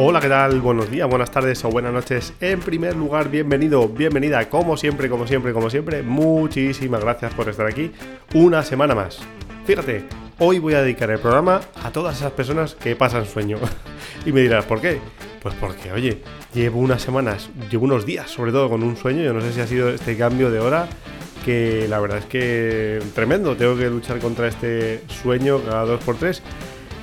Hola, ¿qué tal? Buenos días, buenas tardes o buenas noches. En primer lugar, bienvenido, bienvenida, como siempre, como siempre, como siempre. Muchísimas gracias por estar aquí una semana más. Fíjate, hoy voy a dedicar el programa a todas esas personas que pasan sueño. y me dirás, ¿por qué? Pues porque, oye, llevo unas semanas, llevo unos días, sobre todo con un sueño. Yo no sé si ha sido este cambio de hora que la verdad es que tremendo. Tengo que luchar contra este sueño cada dos por tres.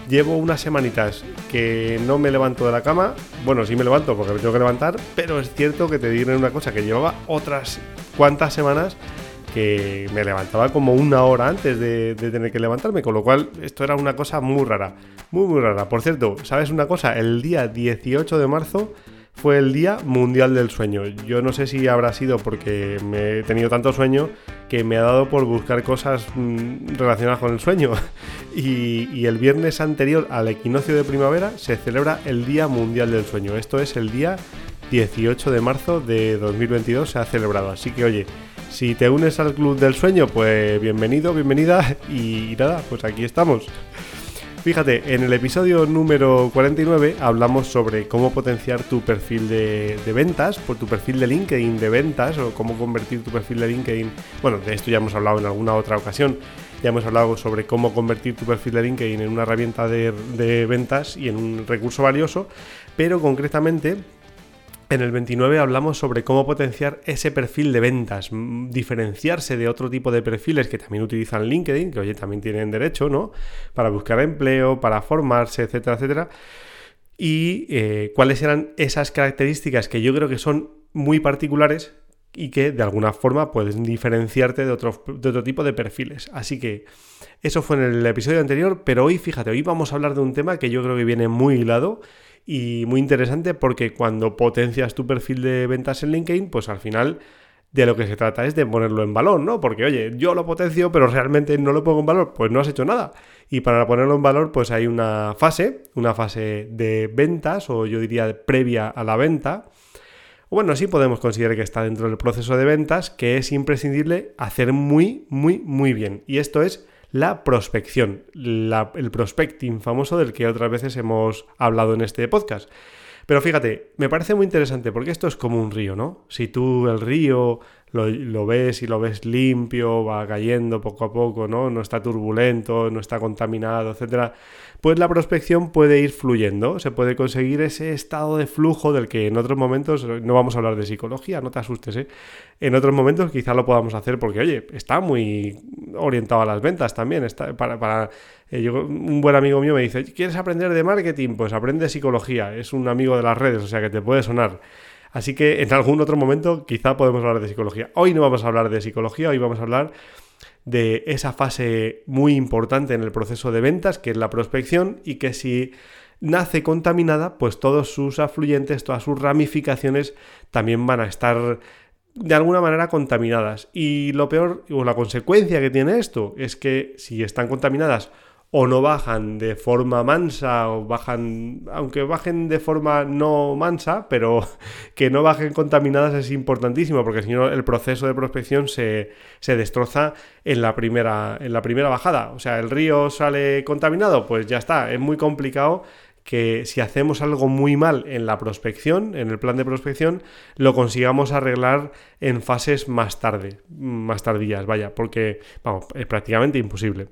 Llevo unas semanitas que no me levanto de la cama. Bueno, sí me levanto porque me tengo que levantar, pero es cierto que te diré una cosa, que llevaba otras cuantas semanas que me levantaba como una hora antes de, tener que levantarme, con lo cual esto era una cosa muy rara, muy muy rara. Por cierto, ¿sabes una cosa? El día 18 de marzo fue el Día Mundial del Sueño. Yo no sé si habrá sido porque me he tenido tanto sueño que me ha dado por buscar cosas mm, relacionadas con el sueño. Y, y, el viernes anterior al equinoccio de primavera se celebra el Día Mundial del Sueño. Esto es el día 18 de marzo de 2022 se ha celebrado. Así que oye, si te unes al Club del Sueño, pues bienvenido, bienvenida y nada, pues aquí estamos. Fíjate, en el episodio número 49 hablamos sobre cómo potenciar tu perfil de, ventas, por tu perfil de LinkedIn de ventas, o cómo convertir tu perfil de LinkedIn. Bueno, de esto ya hemos hablado en alguna otra ocasión. Ya hemos hablado sobre cómo convertir tu perfil de LinkedIn en una herramienta de ventas y en un recurso valioso. Pero concretamente en el 29 hablamos sobre cómo potenciar ese perfil de ventas, diferenciarse de otro tipo de perfiles que también utilizan LinkedIn, que oye, también tienen derecho, ¿no? Para buscar empleo, para formarse, etcétera, etcétera. Y eh, cuáles eran esas características que yo creo que son muy particulares y que de alguna forma pueden diferenciarte de otro, de otro tipo de perfiles. Así que eso fue en el episodio anterior, pero hoy, fíjate, hoy vamos a hablar de un tema que yo creo que viene muy hilado y muy interesante porque cuando potencias tu perfil de ventas en LinkedIn, pues al final de lo que se trata es de ponerlo en valor, ¿no? Porque, oye, yo lo potencio, pero realmente no lo pongo en valor, pues no has hecho nada. Y para ponerlo en valor, pues hay una fase, una fase de ventas, o yo diría previa a la venta. Bueno, sí podemos considerar que está dentro del proceso de ventas, que es imprescindible hacer muy, muy, muy bien. Y esto es la prospección, el prospecting famoso del que otras veces hemos hablado en este podcast. Pero fíjate, me parece muy interesante porque esto es como un río, ¿no? Si tú el río lo, ves y lo ves limpio, va cayendo poco a poco, ¿no? No está turbulento, no está contaminado, etcétera pues la prospección puede ir fluyendo, se puede conseguir ese estado de flujo del que en otros momentos, no vamos a hablar de psicología, no te asustes, ¿eh? en otros momentos quizá lo podamos hacer porque, oye, está muy orientado a las ventas también, está para... para eh, un buen amigo mío me dice, ¿quieres aprender de marketing? Pues aprende psicología, es un amigo de las redes, o sea que te puede sonar. Así que en algún otro momento quizá podemos hablar de psicología. Hoy no vamos a hablar de psicología, hoy vamos a hablar de esa fase muy importante en el proceso de ventas, que es la prospección, y que si nace contaminada, pues todos sus afluyentes, todas sus ramificaciones también van a estar de alguna manera contaminadas. Y lo peor, o la consecuencia que tiene esto, es que si están contaminadas o no bajan de forma mansa o bajan, aunque bajen de forma no mansa, pero que no bajen contaminadas es importantísimo porque si no el proceso de prospección se, se, destroza en la, primera, en la primera bajada. O sea, el río sale contaminado, pues ya está, es muy complicado que si hacemos algo muy mal en la prospección, en el plan de prospección, lo consigamos arreglar en fases más tarde, más tardías, vaya, porque, vamos, es prácticamente imposible.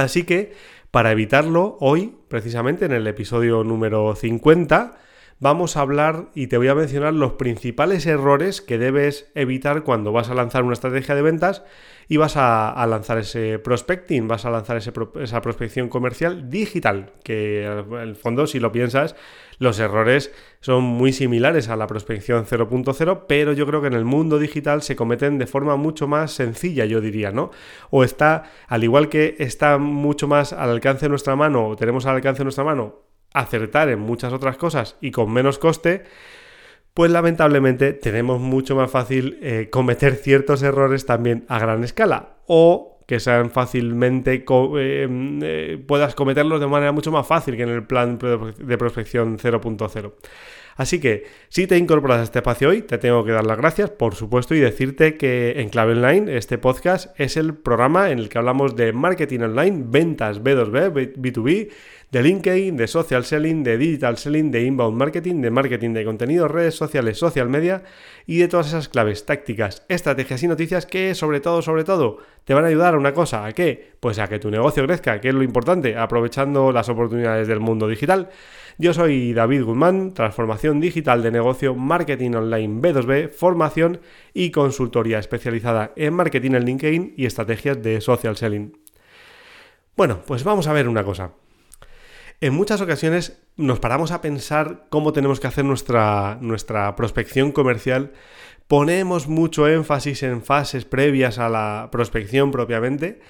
Así que, para evitarlo, hoy, precisamente en el episodio número 50, vamos a hablar y te voy a mencionar los principales errores que debes evitar cuando vas a lanzar una estrategia de ventas y vas a, lanzar ese prospecting, vas a lanzar esa prospección comercial digital, que en el fondo, si lo piensas, los errores son muy similares a la prospección 0.0, pero yo creo que en el mundo digital se cometen de forma mucho más sencilla, yo diría, ¿no? O está, al igual que está mucho más al alcance de nuestra mano, o tenemos al alcance de nuestra mano acertar en muchas otras cosas y con menos coste, pues lamentablemente tenemos mucho más fácil eh, cometer ciertos errores también a gran escala o que sean fácilmente eh, eh, puedas cometerlos de manera mucho más fácil que en el plan de prospección 0.0. Así que si te incorporas a este espacio hoy, te tengo que dar las gracias, por supuesto, y decirte que en Clave Online, este podcast es el programa en el que hablamos de marketing online, ventas B2B, B2B, de LinkedIn, de social selling, de digital selling, de inbound marketing, de marketing de contenido, redes sociales, social media y de todas esas claves, tácticas, estrategias y noticias que sobre todo, sobre todo, te van a ayudar a una cosa, ¿a qué? Pues a que tu negocio crezca, que es lo importante, aprovechando las oportunidades del mundo digital. Yo soy David Guzmán, transformación digital de negocio, marketing online B2B, formación y consultoría especializada en marketing en LinkedIn y estrategias de social selling. Bueno, pues vamos a ver una cosa. En muchas ocasiones nos paramos a pensar cómo tenemos que hacer nuestra, nuestra prospección comercial. Ponemos mucho énfasis en fases previas a la prospección propiamente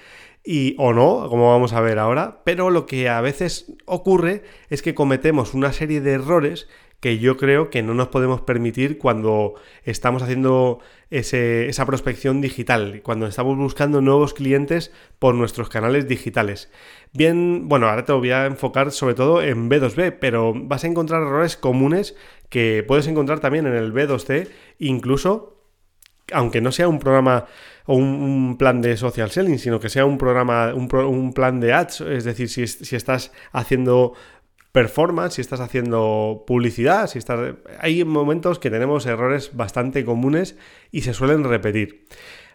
y o no, como vamos a ver ahora, pero lo que a veces ocurre es que cometemos una serie de errores que yo creo que no nos podemos permitir cuando estamos haciendo esa prospección digital, cuando estamos buscando nuevos clientes por nuestros canales digitales. Bien, bueno, ahora te voy a enfocar sobre todo en B2B, pero vas a encontrar errores comunes que puedes encontrar también en el B2C, incluso aunque no sea un programa o un, plan de social selling, sino que sea un programa, un, plan de ads, es decir, si, si, estás haciendo performance, si estás haciendo publicidad, si estás... Hay momentos que tenemos errores bastante comunes y se suelen repetir.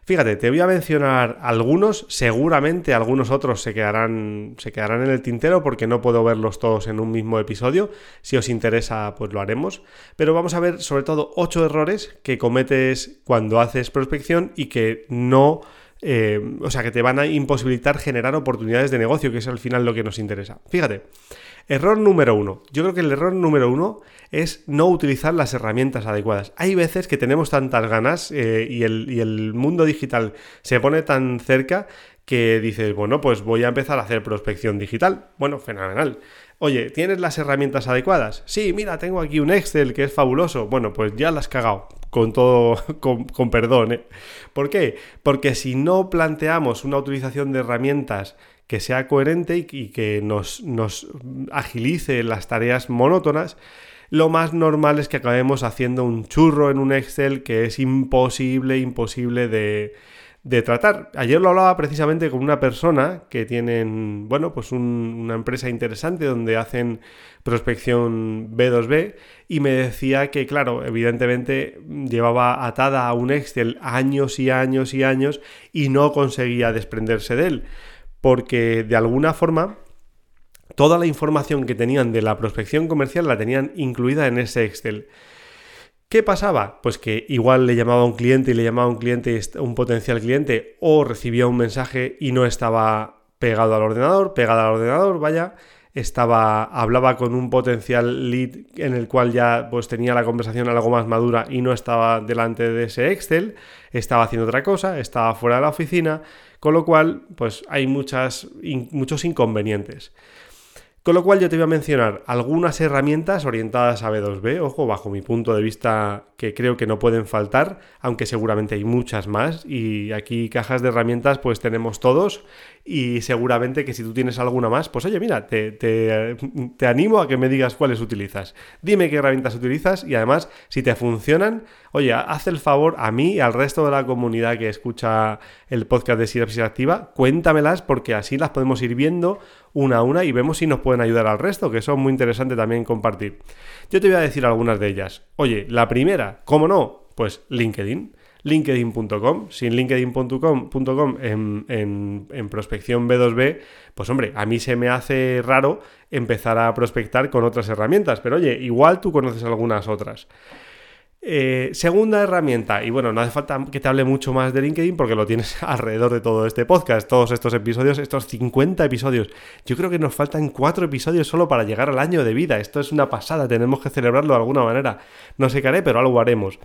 Fíjate, te voy a mencionar algunos, seguramente algunos otros se quedarán, se quedarán en el tintero porque no puedo verlos todos en un mismo episodio. Si os interesa, pues lo haremos. Pero vamos a ver sobre todo ocho errores que cometes cuando haces prospección y que no... Eh, o sea, que te van a imposibilitar generar oportunidades de negocio, que es al final lo que nos interesa. Fíjate, Error número uno. Yo creo que el error número uno es no utilizar las herramientas adecuadas. Hay veces que tenemos tantas ganas eh, y, el, mundo digital se pone tan cerca que dices, bueno, pues voy a empezar a hacer prospección digital. Bueno, fenomenal. Oye, ¿tienes las herramientas adecuadas? Sí, mira, tengo aquí un Excel que es fabuloso. Bueno, pues ya las has cagado, con todo, con, perdón. ¿eh? ¿Por qué? Porque si no planteamos una utilización de herramientas que sea coherente y, que nos, nos agilice las tareas monótonas, lo más normal es que acabemos haciendo un churro en un Excel que es imposible, imposible de, de tratar. Ayer lo hablaba precisamente con una persona que tienen, bueno, pues una empresa interesante donde hacen prospección B2B y me decía que, claro, evidentemente llevaba atada a un Excel años y años y años y no conseguía desprenderse de él porque de alguna forma toda la información que tenían de la prospección comercial la tenían incluida en ese Excel. ¿Qué pasaba? Pues que igual le llamaba a un cliente y le llamaba a un cliente, un potencial cliente, o recibía un mensaje y no estaba pegado al ordenador, pegado al ordenador, vaya, estaba, hablaba con un potencial lead en el cual ya pues tenía la conversación algo más madura y no estaba delante de ese Excel, estaba haciendo otra cosa, estaba fuera de la oficina, con lo cual, pues hay muchas, muchos inconvenientes. Con lo cual yo te voy a mencionar algunas herramientas orientadas a B2B, ojo, bajo mi punto de vista que creo que no pueden faltar, aunque seguramente hay muchas más y aquí cajas de herramientas pues tenemos todos y seguramente que si tú tienes alguna más, pues oye, mira, te, te, animo a que me digas cuáles utilizas. Dime qué herramientas utilizas y además, si te funcionan, oye, haz el favor a mí y al resto de la comunidad que escucha el podcast de Sinapsis Activa, cuéntamelas porque así las podemos ir viendo una a una y vemos si nos pueden ayudar al resto, que eso es muy interesante también compartir. Yo te voy a decir algunas de ellas. Oye, la primera, ¿cómo no? Pues LinkedIn linkedin.com. Sin linkedin.com en, en, en, prospección B2B, pues hombre, a mí se me hace raro empezar a prospectar con otras herramientas, pero oye, igual tú conoces algunas otras. Eh, segunda herramienta, y bueno, no hace falta que te hable mucho más de LinkedIn porque lo tienes alrededor de todo este podcast, todos estos episodios, estos 50 episodios. Yo creo que nos faltan 4 episodios solo para llegar al año de vida. Esto es una pasada, tenemos que celebrarlo de alguna manera. No sé qué haré, pero algo haremos.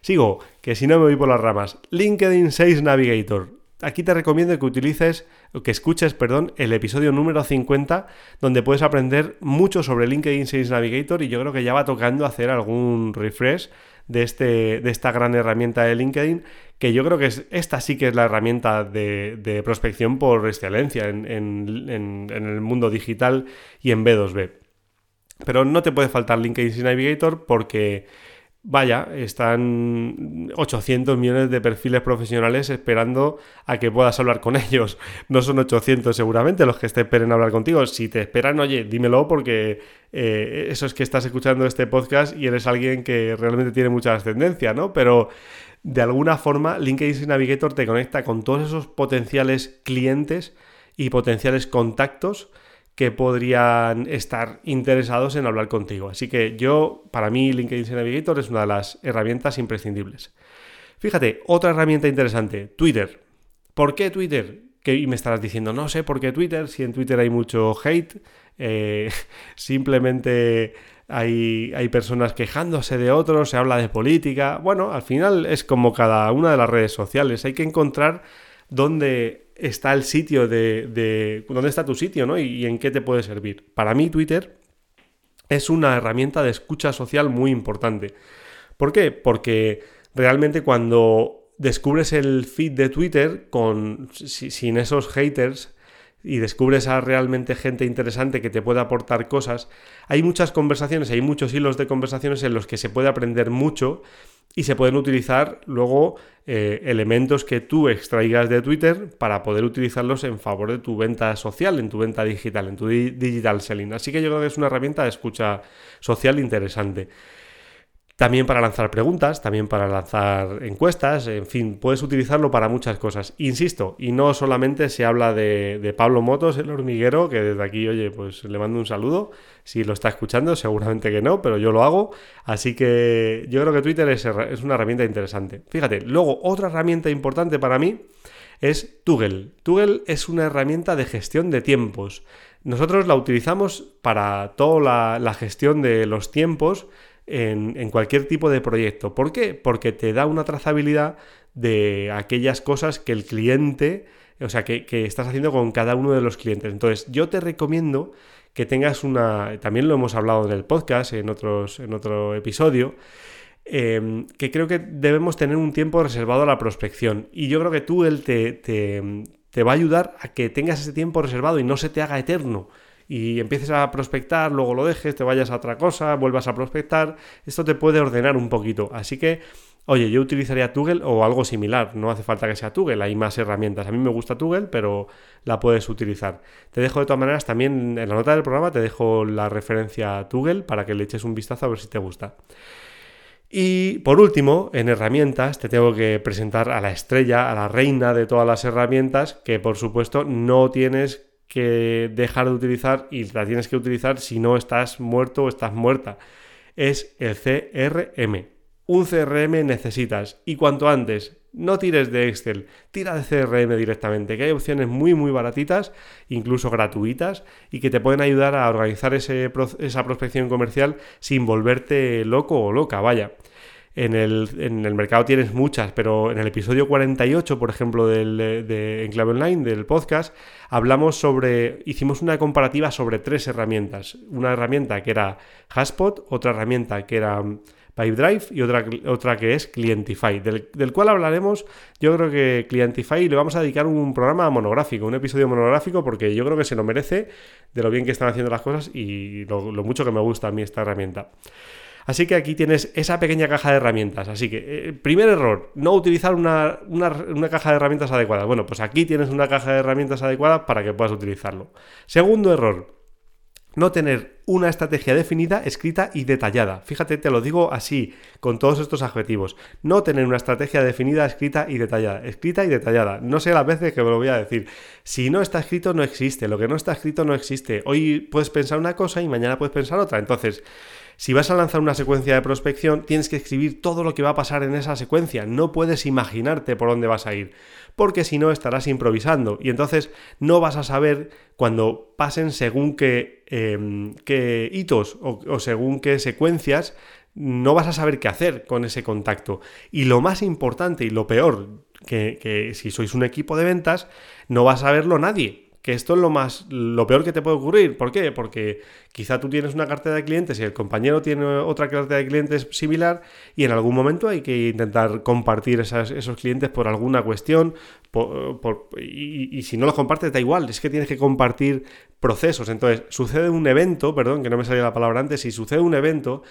Sigo, que si no me voy por las ramas. LinkedIn 6 Navigator. Aquí te recomiendo que utilices, que escuches, perdón, el episodio número 50, donde puedes aprender mucho sobre LinkedIn Sales Navigator y yo creo que ya va tocando hacer algún refresh de, este, de esta gran herramienta de LinkedIn, que yo creo que es, esta sí que es la herramienta de, prospección por excelencia en, en el mundo digital y en B2B. Pero no te puede faltar LinkedIn Navigator porque vaya, están 800 millones de perfiles profesionales esperando a que puedas hablar con ellos. No son 800 seguramente los que te esperen hablar contigo. Si te esperan, oye, dímelo porque eh, eso es que estás escuchando este podcast y eres alguien que realmente tiene mucha ascendencia, ¿no? Pero de alguna forma LinkedIn Navigator te conecta con todos esos potenciales clientes y potenciales contactos que podrían estar interesados en hablar contigo. Así que yo, para mí, LinkedIn Navigator es una de las herramientas imprescindibles. Fíjate, otra herramienta interesante, Twitter. ¿Por qué Twitter? Que me estarás diciendo, no sé por qué Twitter, si en Twitter hay mucho hate, eh, simplemente hay, hay, personas quejándose de otros, se habla de política. Bueno, al final es como cada una de las redes sociales, hay que encontrar dónde está el sitio de, dónde está tu sitio, ¿no? Y, en qué te puede servir. Para mí Twitter es una herramienta de escucha social muy importante. ¿Por qué? Porque realmente cuando descubres el feed de Twitter con, sin esos haters y descubres a realmente gente interesante que te puede aportar cosas, hay muchas conversaciones, hay muchos hilos de conversaciones en los que se puede aprender mucho y se pueden utilizar luego eh, elementos que tú extraigas de Twitter para poder utilizarlos en favor de tu venta social, en tu venta digital, en tu digital selling. Así que yo creo que es una herramienta de escucha social interesante. También para lanzar preguntas, también para lanzar encuestas, en fin, puedes utilizarlo para muchas cosas. Insisto, y no solamente se habla de, Pablo Motos, el hormiguero, que desde aquí, oye, pues le mando un saludo. Si lo está escuchando, seguramente que no, pero yo lo hago. Así que yo creo que Twitter es, es una herramienta interesante. Fíjate, luego otra herramienta importante para mí es Toggle. Toggle es una herramienta de gestión de tiempos. Nosotros la utilizamos para toda la gestión de los tiempos en, cualquier tipo de proyecto. ¿Por qué? Porque te da una trazabilidad de aquellas cosas que el cliente, o sea, que, estás haciendo con cada uno de los clientes. Entonces, yo te recomiendo que tengas una, también lo hemos hablado en el podcast, en, otros, en otro episodio, em, que creo que debemos tener un tiempo reservado a la prospección. Y yo creo que tú él te, te va a ayudar a que tengas ese tiempo reservado y no se te haga eterno y empieces a prospectar, luego lo dejes, te vayas a otra cosa, vuelvas a prospectar, esto te puede ordenar un poquito. Así que, oye, yo utilizaría Toggle o algo similar, no hace falta que sea Toggle, hay más herramientas. A mí me gusta Toggle, pero la puedes utilizar. Te dejo de todas maneras también en la nota del programa, te dejo la referencia a Toggle para que le eches un vistazo a ver si te gusta. Y por último, en herramientas, te tengo que presentar a la estrella, a la reina de todas las herramientas, que por supuesto no tienes que dejar de utilizar y la tienes que utilizar si no estás muerto o estás muerta. Es el CRM. Un CRM necesitas y cuanto antes, no tires de Excel, tira de CRM directamente, que hay opciones muy muy baratitas, incluso gratuitas, y que te pueden ayudar a organizar esa prospección comercial sin volverte loco o loca, vaya. En el, en el, mercado tienes muchas, pero en el episodio 48, por ejemplo, del, de Enclave Online, del podcast, hablamos sobre, hicimos una comparativa sobre tres herramientas. Una herramienta que era Haspot, otra herramienta que era Pipedrive y otra, otra que es Clientify, del, del, cual hablaremos, yo creo que Clientify le vamos a dedicar un programa monográfico, un episodio monográfico, porque yo creo que se lo merece de lo bien que están haciendo las cosas y lo, lo mucho que me gusta a mí esta herramienta. Así que aquí tienes esa pequeña caja de herramientas. Así que, eh, primer error, no utilizar una, caja de herramientas adecuada. Bueno, pues aquí tienes una caja de herramientas adecuada para que puedas utilizarlo. Segundo error, no tener una estrategia definida, escrita y detallada. Fíjate, te lo digo así, con todos estos adjetivos. No tener una estrategia definida, escrita y detallada. Escrita y detallada. No sé las veces que me lo voy a decir. Si no está escrito, no existe. Lo que no está escrito, no existe. Hoy puedes pensar una cosa y mañana puedes pensar otra. Entonces, si vas a lanzar una secuencia de prospección, tienes que escribir todo lo que va a pasar en esa secuencia. No puedes imaginarte por dónde vas a ir, porque si no estarás improvisando y entonces no vas a saber cuando pasen según qué, em, hitos o, según qué secuencias no vas a saber qué hacer con ese contacto. Y lo más importante y lo peor, que, que, si sois un equipo de ventas, no va a saberlo nadie que esto es lo más lo peor que te puede ocurrir. ¿Por qué? Porque Quizá tú tienes una cartera de clientes y el compañero tiene otra cartera de clientes similar y en algún momento hay que intentar compartir esos clientes por alguna cuestión y, y, si no los compartes da igual, es que tienes que compartir procesos. Entonces, sucede un evento, perdón, que no me salía la palabra antes, si sucede un evento,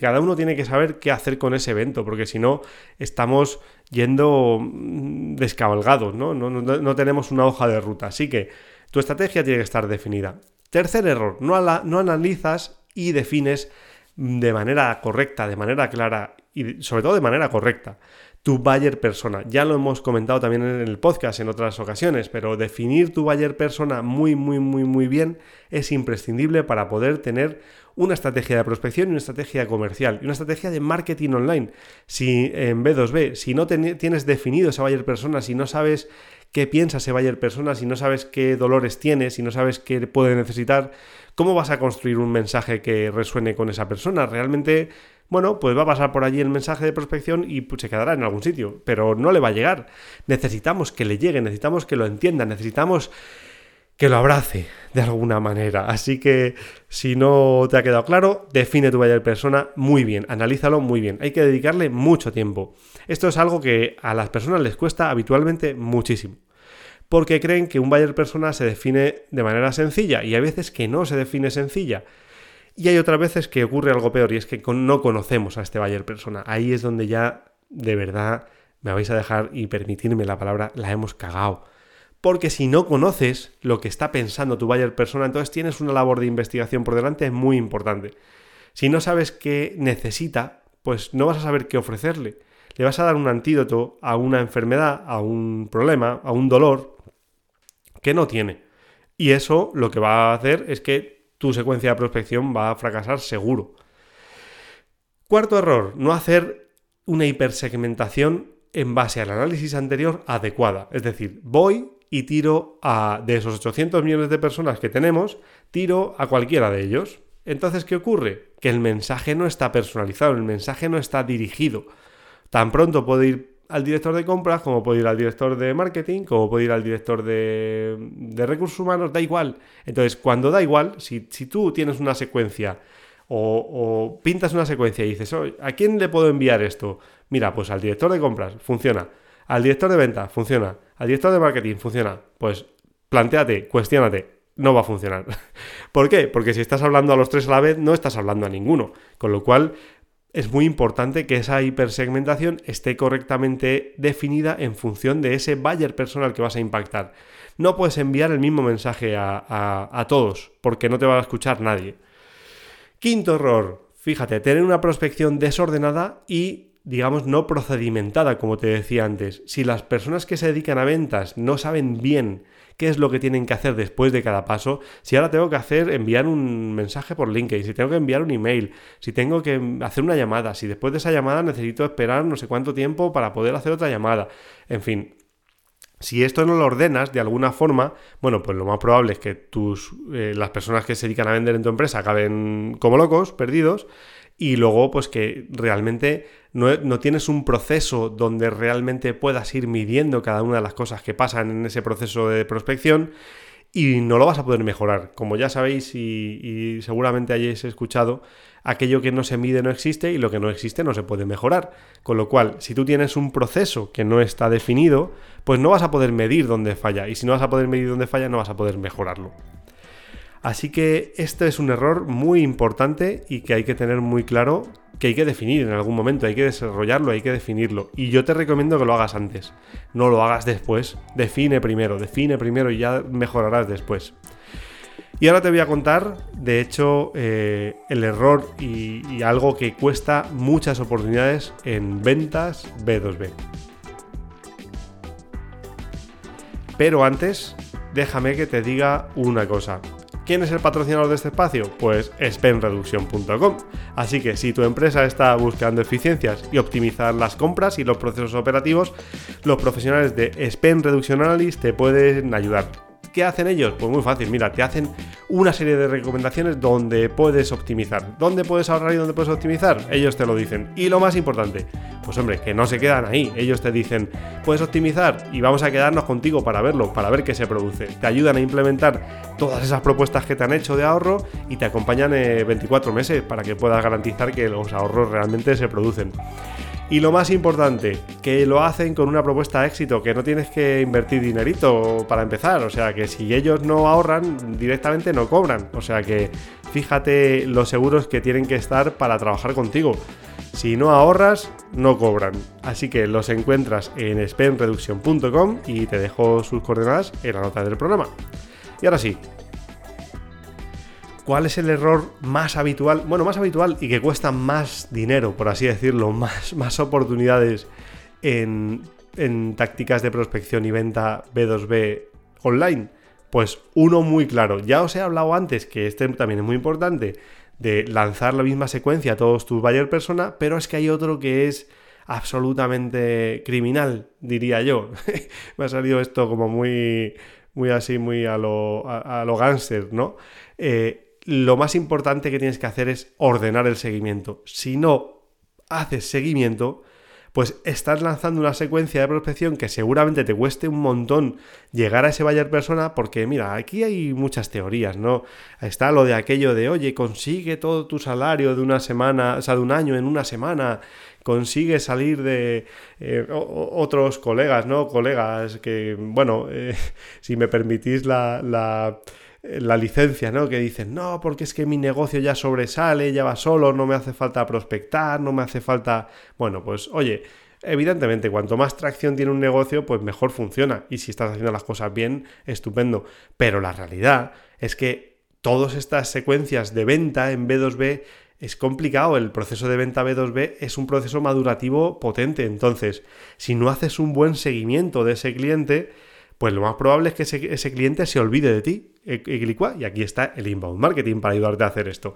cada uno tiene que saber qué hacer con ese evento, porque si no, estamos yendo mm, descabalgados, ¿no? No, ¿no? no, tenemos una hoja de ruta. Así que tu estrategia tiene que estar definida. Tercer error, no, analizas y defines de manera correcta, de manera clara y sobre todo de manera correcta tu buyer persona. Ya lo hemos comentado también en el podcast en otras ocasiones, pero definir tu buyer persona muy, muy, muy, muy bien es imprescindible para poder tener una estrategia de prospección y una estrategia comercial y una estrategia de marketing online. Si en B2B, si no tienes definido esa buyer persona, si no sabes qué piensa ese buyer persona, si no sabes qué dolores tiene, si no sabes qué puede necesitar, ¿cómo vas a construir un mensaje que resuene con esa persona? Realmente bueno, pues va a pasar por allí el mensaje de prospección y pues, se quedará en algún sitio, pero no le va a llegar. Necesitamos que le llegue, necesitamos que lo entienda, necesitamos que lo abrace de alguna manera. Así que si no te ha quedado claro, define tu buyer persona muy bien, analízalo muy bien. Hay que dedicarle mucho tiempo. Esto es algo que a las personas les cuesta habitualmente muchísimo. Porque creen que un buyer persona se define de manera sencilla y hay veces que no se define sencilla. Y hay otras veces que ocurre algo peor y es que no conocemos a este buyer persona. Ahí es donde ya de verdad me vais a dejar y permitirme la palabra, la hemos cagado. Porque si no conoces lo que está pensando tu buyer persona, entonces tienes una labor de investigación por delante muy importante. Si no sabes qué necesita, pues no vas a saber qué ofrecerle. Le vas a dar un antídoto a una enfermedad, a un problema, a un dolor que no tiene. Y eso lo que va a hacer es que tu secuencia de prospección va a fracasar seguro. Cuarto error, no hacer una hipersegmentación en base al análisis anterior adecuada. Es decir, voy y tiro a, de esos 800 millones de personas que tenemos, tiro a cualquiera de ellos. Entonces, ¿qué ocurre? Que el mensaje no está personalizado, el mensaje no está dirigido. Tan pronto puedo ir al director de compras, como puedo ir al director de marketing, como puedo ir al director de, recursos humanos, da igual. Entonces, cuando da igual, si, tú tienes una secuencia o, pintas una secuencia y dices, ¿a quién le puedo enviar esto? Mira, pues al director de compras, funciona. Al director de ventas, funciona. Al director de marketing, funciona. Pues planteate, cuestionate, no va a funcionar. ¿Por qué? Porque si estás hablando a los tres a la vez, no estás hablando a ninguno. Con lo cual, es muy importante que esa hipersegmentación esté correctamente definida en función de ese buyer personal que vas a impactar. No puedes enviar el mismo mensaje a, todos porque no te va a escuchar nadie. Quinto error, fíjate, tener una prospección desordenada y digamos, no procedimentada, como te decía antes. Si las personas que se dedican a ventas no saben bien qué es lo que tienen que hacer después de cada paso. Si ahora tengo que hacer, enviar un mensaje por LinkedIn, si tengo que enviar un email, si tengo que hacer una llamada, si después de esa llamada necesito esperar no sé cuánto tiempo para poder hacer otra llamada. En fin, si esto no lo ordenas de alguna forma, bueno, pues lo más probable es que tus, eh, las personas que se dedican a vender en tu empresa acaben como locos, perdidos, y luego pues que realmente no, tienes un proceso donde realmente puedas ir midiendo cada una de las cosas que pasan en ese proceso de prospección y no lo vas a poder mejorar. Como ya sabéis y, y, seguramente hayáis escuchado, aquello que no se mide no existe y lo que no existe no se puede mejorar. Con lo cual, si tú tienes un proceso que no está definido, pues no vas a poder medir dónde falla. Y si no vas a poder medir dónde falla, no vas a poder mejorarlo. Así que este es un error muy importante y que hay que tener muy claro que hay que definir en algún momento, hay que desarrollarlo, hay que definirlo. Y yo te recomiendo que lo hagas antes, no lo hagas después. Define primero, define primero y ya mejorarás después. Y ahora te voy a contar, de hecho, eh, el error y, y algo que cuesta muchas oportunidades en ventas B2B. Pero antes, déjame que te diga una cosa. ¿Quién es el patrocinador de este espacio? Pues spenreduction.com. Así que si tu empresa está buscando eficiencias y optimizar las compras y los procesos operativos, los profesionales de Spend Reduction Analyst te pueden ayudar. ¿Qué hacen ellos? Pues muy fácil, mira, te hacen una serie de recomendaciones donde puedes optimizar. ¿Dónde puedes ahorrar y dónde puedes optimizar? Ellos te lo dicen. Y lo más importante, pues hombre, que no se quedan ahí. Ellos te dicen, puedes optimizar y vamos a quedarnos contigo para verlo, para ver qué se produce. Te ayudan a implementar todas esas propuestas que te han hecho de ahorro y te acompañan 24 meses para que puedas garantizar que los ahorros realmente se producen. Y lo más importante, que lo hacen con una propuesta de éxito, que no tienes que invertir dinerito para empezar. O sea, que si ellos no ahorran, directamente no cobran. O sea que fíjate los seguros que tienen que estar para trabajar contigo. Si no ahorras, no cobran. Así que los encuentras en spendreduction.com y te dejo sus coordenadas en la nota del programa. Y ahora sí, ¿Cuál es el error más habitual? Bueno, más habitual y que cuesta más dinero, por así decirlo, más, más oportunidades en, en tácticas de prospección y venta B2B online. Pues uno muy claro. Ya os he hablado antes que este también es muy importante de lanzar la misma secuencia a todos tus buyer persona, pero es que hay otro que es absolutamente criminal, diría yo. Me ha salido esto como muy, muy así, muy a lo, a, lo gánster, ¿no? Eh, lo más importante que tienes que hacer es ordenar el seguimiento. Si no haces seguimiento, pues estás lanzando una secuencia de prospección que seguramente te cueste un montón llegar a ese buyer persona, porque mira, aquí hay muchas teorías, ¿no? Está lo de aquello de, oye, consigue todo tu salario de una semana, o sea, de un año en una semana, consigue salir de eh, otros colegas, ¿no? Colegas que, bueno, eh, si me permitís la la licencia, ¿no? Que dicen, no, porque es que mi negocio ya sobresale, ya va solo, no me hace falta prospectar, no me hace falta... Bueno, pues oye, evidentemente, cuanto más tracción tiene un negocio, pues mejor funciona. Y si estás haciendo las cosas bien, estupendo. Pero la realidad es que todas estas secuencias de venta en B2B es complicado. El proceso de venta B2B es un proceso madurativo potente. Entonces, si no haces un buen seguimiento de ese cliente, pues lo más probable es que ese, cliente se olvide de ti. E, e, y aquí está el inbound marketing para ayudarte a hacer esto.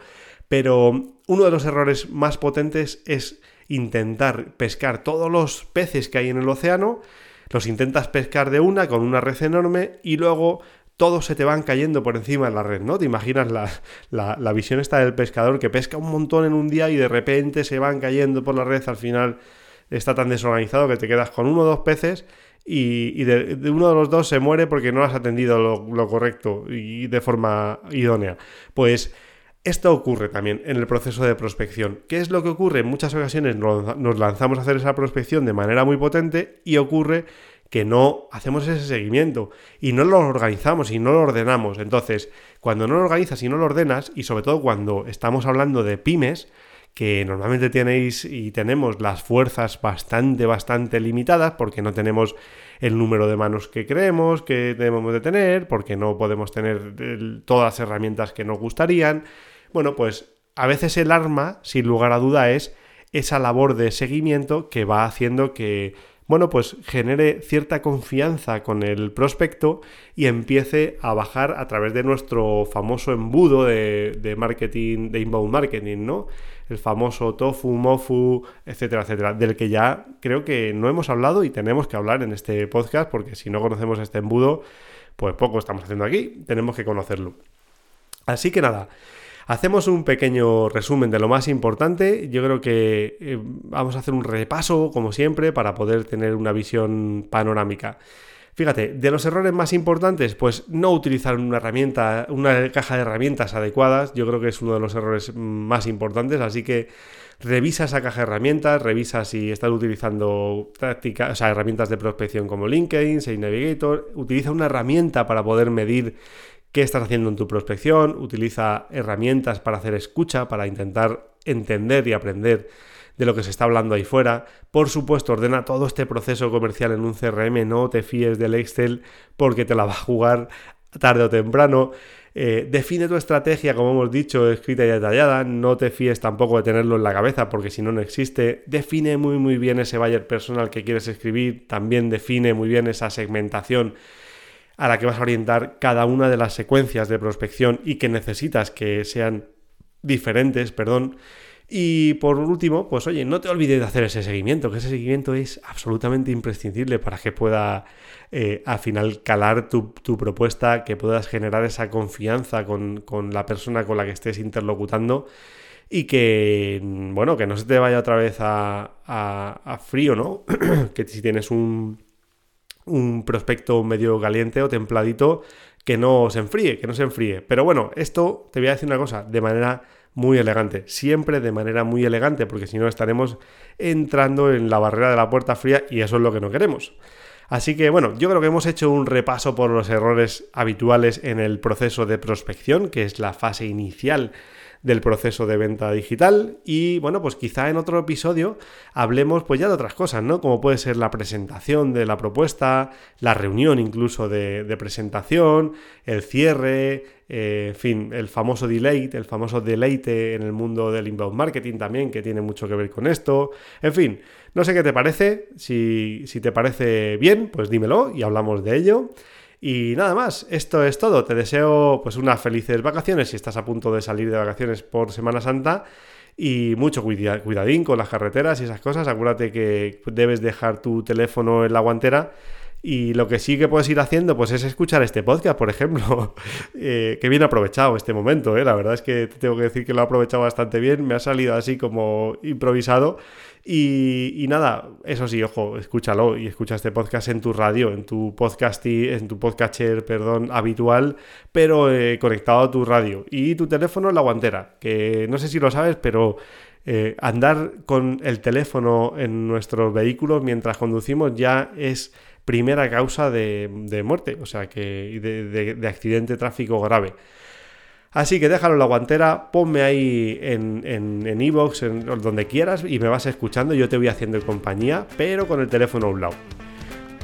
Pero uno de los errores más potentes es intentar pescar todos los peces que hay en el océano, los intentas pescar de una con una red enorme y luego todos se te van cayendo por encima de la red, ¿no? Te imaginas la, la, visión esta del pescador que pesca un montón en un día y de repente se van cayendo por la red, al final está tan desorganizado que te quedas con uno o dos peces y, de, uno de los dos se muere porque no has atendido lo, correcto y de forma idónea. Pues esto ocurre también en el proceso de prospección. ¿Qué es lo que ocurre? En muchas ocasiones nos lanzamos a hacer esa prospección de manera muy potente y ocurre que no hacemos ese seguimiento y no lo organizamos y no lo ordenamos. Entonces, cuando no lo organizas y no lo ordenas, y sobre todo cuando estamos hablando de pymes, que normalmente tenéis y tenemos las fuerzas bastante, bastante limitadas porque no tenemos el número de manos que creemos que debemos de tener, porque no podemos tener todas las herramientas que nos gustarían. Bueno, pues a veces el arma, sin lugar a duda, es esa labor de seguimiento que va haciendo que, bueno, pues genere cierta confianza con el prospecto y empiece a bajar a través de nuestro famoso embudo de, de marketing, de inbound marketing, ¿no? El famoso tofu, mofu, etcétera, etcétera, del que ya creo que no hemos hablado y tenemos que hablar en este podcast, porque si no conocemos este embudo, pues poco estamos haciendo aquí, tenemos que conocerlo. Así que nada, hacemos un pequeño resumen de lo más importante. Yo creo que eh, vamos a hacer un repaso, como siempre, para poder tener una visión panorámica. Fíjate, de los errores más importantes, pues no utilizar una herramienta, una caja de herramientas adecuadas, yo creo que es uno de los errores más importantes, así que revisa esa caja de herramientas, revisa si estás utilizando tácticas, o sea, herramientas de prospección como LinkedIn, Sales Navigator, utiliza una herramienta para poder medir qué estás haciendo en tu prospección, utiliza herramientas para hacer escucha, para intentar entender y aprender de lo que se está hablando ahí fuera. Por supuesto, ordena todo este proceso comercial en un CRM, no te fíes del Excel porque te la va a jugar tarde o temprano. Eh, define tu estrategia, como hemos dicho, escrita y detallada. No te fíes tampoco de tenerlo en la cabeza porque si no, no existe. Define muy, muy bien ese buyer personal que quieres escribir. También define muy bien esa segmentación a la que vas a orientar cada una de las secuencias de prospección y que necesitas que sean diferentes, perdón. Y por último, pues oye, no te olvides de hacer ese seguimiento, que ese seguimiento es absolutamente imprescindible para que pueda eh, al final calar tu, propuesta, que puedas generar esa confianza con, la persona con la que estés interlocutando y que, bueno, que no se te vaya otra vez a, frío, ¿no? que si tienes un, un prospecto medio caliente o templadito, que no se enfríe, que no se enfríe. Pero bueno, esto te voy a decir una cosa, de manera muy elegante, siempre de manera muy elegante, porque si no estaremos entrando en la barrera de la puerta fría y eso es lo que no queremos. Así que bueno, yo creo que hemos hecho un repaso por los errores habituales en el proceso de prospección, que es la fase inicial del proceso de venta digital y bueno, pues quizá en otro episodio hablemos pues ya de otras cosas, ¿no? Como puede ser la presentación de la propuesta, la reunión incluso de, presentación, el cierre, eh, en fin, el famoso delay, el famoso deleite en el mundo del inbound marketing también, que tiene mucho que ver con esto. En fin, no sé qué te parece, si, si te parece bien, pues dímelo y hablamos de ello. Y nada más, esto es todo. Te deseo pues unas felices vacaciones si estás a punto de salir de vacaciones por Semana Santa. Y mucho cuidadín con las carreteras y esas cosas. Acuérdate que debes dejar tu teléfono en la guantera. Y lo que sí que puedes ir haciendo, pues es escuchar este podcast, por ejemplo. eh, que bien aprovechado este momento, ¿eh? La verdad es que tengo que decir que lo he aprovechado bastante bien. Me ha salido así como improvisado. Y, nada, eso sí, ojo, escúchalo y escucha este podcast en tu radio, en tu podcast, en tu podcatcher, perdón, habitual, pero eh, conectado a tu radio. Y tu teléfono en la guantera, que no sé si lo sabes, pero eh, andar con el teléfono en nuestros vehículos mientras conducimos ya es primera causa de, muerte, o sea, que de, de, de accidente tráfico grave. Así que déjalo en la guantera, ponme ahí en Evox, en, en, donde quieras, y me vas escuchando. Yo te voy haciendo compañía, pero con el teléfono a un lado.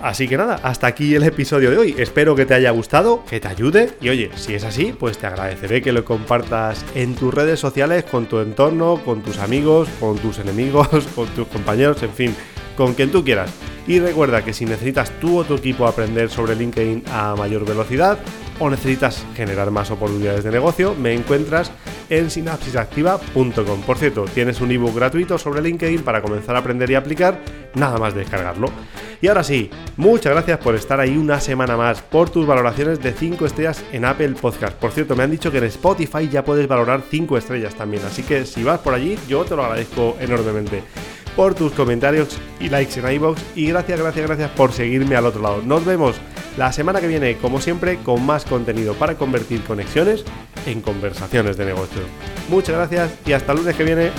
Así que nada, hasta aquí el episodio de hoy. Espero que te haya gustado, que te ayude. Y oye, si es así, pues te agradeceré que lo compartas en tus redes sociales, con tu entorno, con tus amigos, con tus enemigos, con tus compañeros, en fin, con quien tú quieras. Y recuerda que si necesitas tú o tu equipo aprender sobre LinkedIn a mayor velocidad, o necesitas generar más oportunidades de negocio, me encuentras en sinapsisactiva.com. Por cierto, tienes un ebook gratuito sobre LinkedIn para comenzar a aprender y aplicar, nada más descargarlo. Y ahora sí, muchas gracias por estar ahí una semana más, por tus valoraciones de 5 estrellas en Apple Podcast. Por cierto, me han dicho que en Spotify ya puedes valorar 5 estrellas también, así que si vas por allí, yo te lo agradezco enormemente por tus comentarios y likes en iBox y gracias, gracias, gracias por seguirme al otro lado. Nos vemos la semana que viene, como siempre, con más contenido para convertir conexiones en conversaciones de negocio. Muchas gracias y hasta el lunes que viene.